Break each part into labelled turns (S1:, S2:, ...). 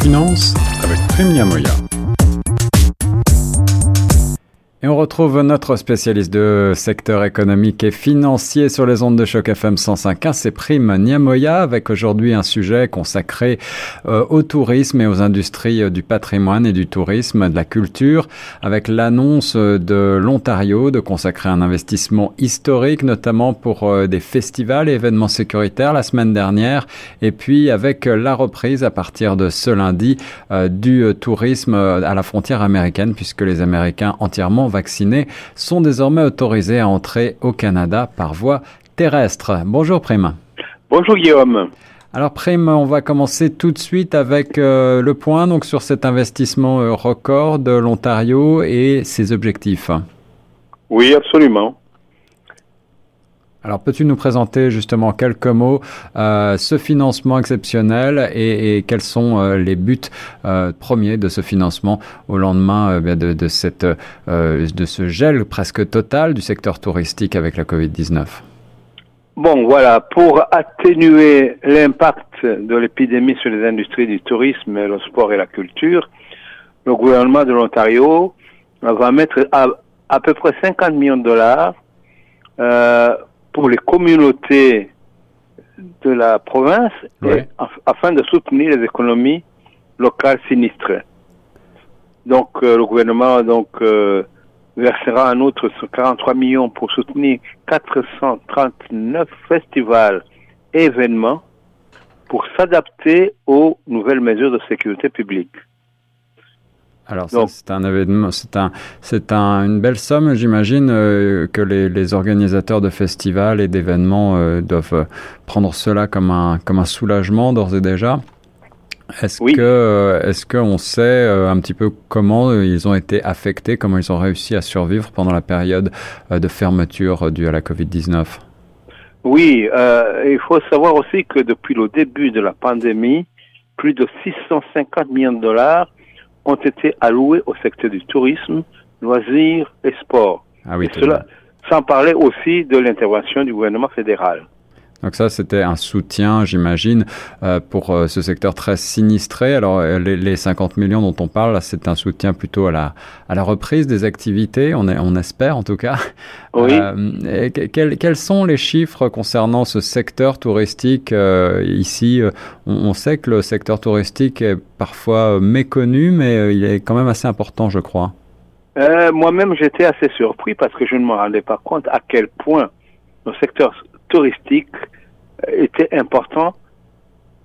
S1: finance avec Prime Moya. Retrouve notre spécialiste de secteur économique et financier sur les ondes de choc FM 105.1, c'est Prime Niamoya, avec aujourd'hui un sujet consacré euh, au tourisme et aux industries euh, du patrimoine et du tourisme, de la culture, avec l'annonce de l'Ontario de consacrer un investissement historique, notamment pour euh, des festivals et événements sécuritaires la semaine dernière, et puis avec la reprise à partir de ce lundi du tourisme à la frontière américaine, puisque les Américains entièrement vaccinés sont désormais autorisés à entrer au Canada par voie terrestre. Bonjour Prime.
S2: Bonjour Guillaume.
S1: Alors Prime, on va commencer tout de suite avec euh, le point donc sur cet investissement euh, record de l'Ontario et ses objectifs.
S2: Oui, absolument.
S1: Alors, peux-tu nous présenter justement quelques mots euh, ce financement exceptionnel et, quels sont euh, les buts euh, premiers de ce financement au lendemain de, cette, de ce gel presque total du secteur touristique avec la Covid-19
S2: Bon, voilà, pour atténuer l'impact de l'épidémie sur les industries du tourisme, le sport et la culture, le gouvernement de l'Ontario va mettre à, à peu près 50 millions de dollars pour les communautés de la province afin de soutenir les économies locales sinistrées. Donc euh, le gouvernement donc euh, versera un autre 43 millions pour soutenir 439 festivals et événements pour s'adapter aux nouvelles mesures de sécurité publique.
S1: Alors c'est un événement, c'est un, c'est un, une belle somme, j'imagine euh, que les, les, organisateurs de festivals et d'événements euh, doivent euh, prendre cela comme un, comme un soulagement d'ores et déjà. Est-ce que, est-ce qu'on sait un petit peu comment ils ont été affectés, comment ils ont réussi à survivre pendant la période de fermeture due à la Covid-19
S2: Oui, il faut savoir aussi que depuis le début de la pandémie, plus de 650 millions de dollars ont été alloués au secteur du tourisme, loisirs et sport.
S1: Ah oui,
S2: cela, sans parler aussi de l'intervention du gouvernement fédéral.
S1: Donc ça, c'était un soutien, j'imagine, euh, pour euh, ce secteur très sinistré. Alors euh, les, les 50 millions dont on parle, c'est un soutien plutôt à la, à la reprise des activités, on, est, on espère en tout cas.
S2: Oui.
S1: Et quels, quels, sont les chiffres concernant ce secteur touristique ici on, on, sait que le secteur touristique est parfois méconnu, mais il est quand même assez important, je crois.
S2: Moi-même, j'étais assez surpris parce que je ne me rendais pas compte à quel point le secteur touristique était important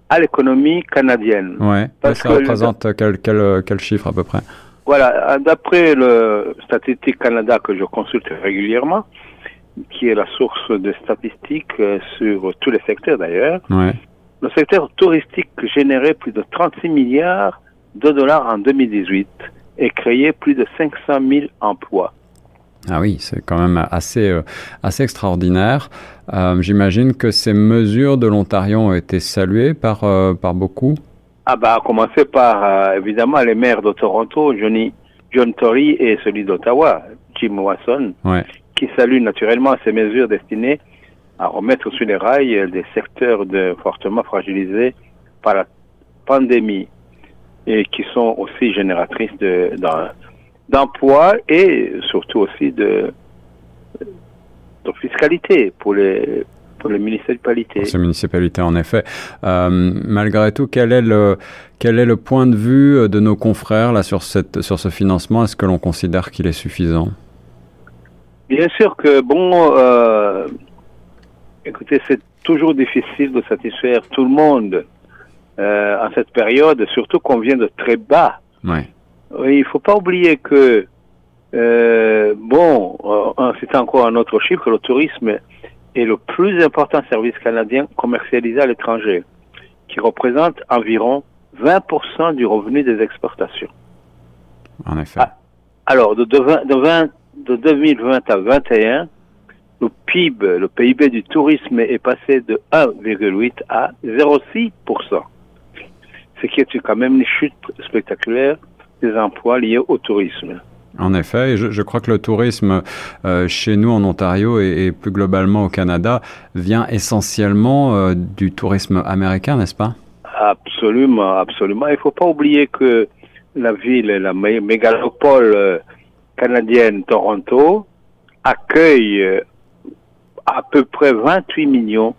S2: à l'économie canadienne.
S1: Ouais. Parce ça représente quel, quel, quel, chiffre à peu près?
S2: Voilà, d'après le Statistique Canada que je consulte régulièrement, qui est la source de statistiques euh, sur tous les secteurs d'ailleurs,
S1: ouais.
S2: le secteur touristique générait plus de 36 milliards de dollars en 2018 et créait plus de 500 000 emplois.
S1: Ah oui, c'est quand même assez, euh, assez extraordinaire. Euh, J'imagine que ces mesures de l'Ontario ont été saluées par, euh, par beaucoup.
S2: Ah bah, à commencer par évidemment les maires de Toronto, Johnny, John Tory et celui d'Ottawa, Jim
S1: ouais.
S2: qui saluent naturellement ces mesures destinées à remettre sur les rails des secteurs de, fortement fragilisés par la pandémie et qui sont aussi génératrices de, d'emploi et surtout aussi de, de fiscalité pour les, pour les municipalités.
S1: Pour ces municipalités, en effet. Euh, malgré tout, quel est, le, quel est le point de vue de nos confrères là, sur, cette, sur ce financement? Est-ce que l'on considère qu'il est suffisant?
S2: Bien sûr que, bon, euh, écoutez, c'est toujours difficile de satisfaire tout le monde euh, en cette période, surtout qu'on vient de très bas.
S1: Ouais.
S2: Oui, il faut pas oublier que euh, bon, euh, c'est encore un autre chiffre, le tourisme est le plus important service canadien commercialisé à l'étranger, qui représente environ 20% du revenu des exportations.
S1: En effet.
S2: Ah, alors, de, de, 20, de, 20, de 2020 à 2021, le PIB, le PIB du tourisme est passé de 1,8 à 0,6%. Ce qui est quand même une chute spectaculaire des emplois liés au tourisme.
S1: En effet, je, je, crois que le tourisme euh, chez nous en Ontario et, et, plus globalement au Canada vient essentiellement euh, du tourisme américain, n'est-ce pas?
S2: Absolument, absolument. Il ne faut pas oublier que la ville, la mégalopole canadienne Toronto, accueille à peu près 28 millions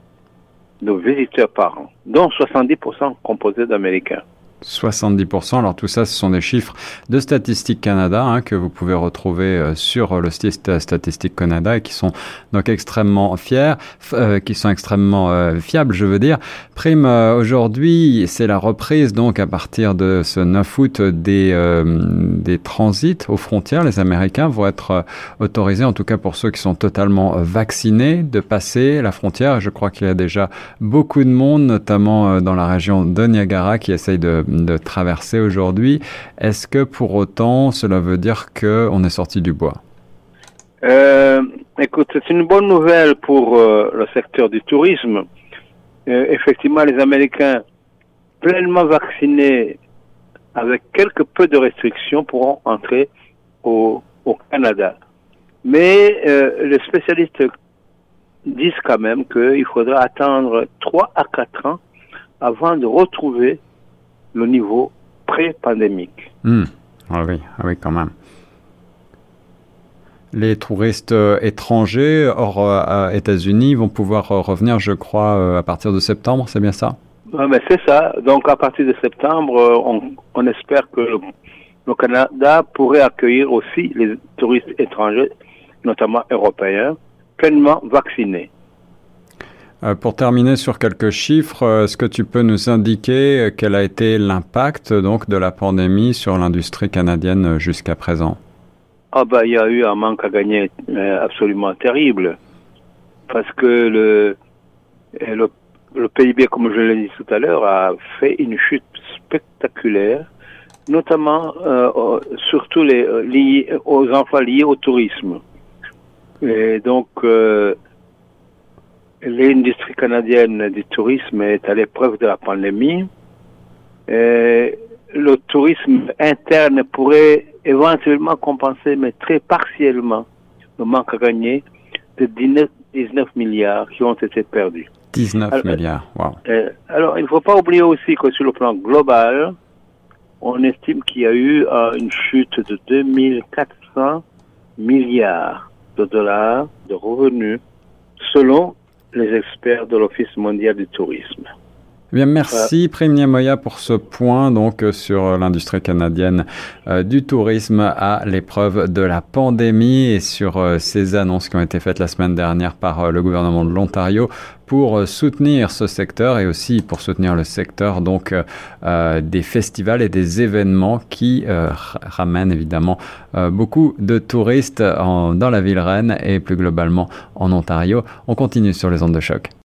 S2: de visiteurs par an, dont 70% composés d'Américains.
S1: 70%. Alors tout ça, ce sont des chiffres de Statistique Canada hein, que vous pouvez retrouver euh, sur le site Statistique Canada et qui sont donc extrêmement fiers, euh, qui sont extrêmement euh, fiables, je veux dire. Prime, aujourd'hui, c'est la reprise donc à partir de ce 9 août des, des transits aux frontières. Les Américains vont être autorisés, en tout cas pour ceux qui sont totalement vaccinés, de passer la frontière. Je crois qu'il y a déjà beaucoup de monde, notamment dans la région de Niagara, qui essaye de de traverser aujourd'hui. Est-ce que pour autant, cela veut dire qu'on est sorti du bois?
S2: Euh, Écoute, c'est une bonne nouvelle pour euh, le secteur du tourisme. Euh, effectivement, les Américains pleinement vaccinés avec quelques peu de restrictions pourront entrer au, au Canada. Mais les spécialistes disent quand même qu'il faudra attendre 3 à 4 ans avant de retrouver le niveau pré-pandémique.
S1: Hmm. Ah oui, ah oui, quand même. Les touristes euh, étrangers hors euh, États-Unis vont pouvoir euh, revenir, je crois, à partir de septembre, c'est bien ça?
S2: Ah, mais C'est ça. Donc à partir de septembre, on, espère que le, Canada pourrait accueillir aussi les touristes étrangers, notamment européens, pleinement vaccinés.
S1: Euh, pour terminer sur quelques chiffres, euh, est-ce que tu peux nous indiquer euh, quel a été l'impact donc de la pandémie sur l'industrie canadienne jusqu'à présent?
S2: Ah bah il y a eu un manque à gagner absolument terrible parce que le, le, PIB, comme je l'ai dit tout à l'heure, a fait une chute spectaculaire, notamment surtout les liés aux emplois liés au tourisme. Et donc l'industrie canadienne du tourisme est à l'épreuve de la pandémie. Et le tourisme interne pourrait éventuellement compenser, mais très partiellement, le manque à gagner de 19, milliards qui ont été perdus.
S1: 19 milliards, wow.
S2: Euh, alors, il ne faut pas oublier aussi que sur le plan global, on estime qu'il y a eu euh, une chute de 2400 milliards de dollars de revenus selon les experts de l'Office mondial du tourisme.
S1: Eh bien, merci Prime Niamoya pour ce point donc sur l'industrie canadienne euh, du tourisme à l'épreuve de la pandémie et sur euh, ces annonces qui ont été faites la semaine dernière par euh, le gouvernement de l'Ontario pour soutenir ce secteur et aussi pour soutenir le secteur donc des festivals et des événements qui ramènent évidemment beaucoup de touristes dans la ville reine et plus globalement en Ontario. On continue sur les ondes de choc.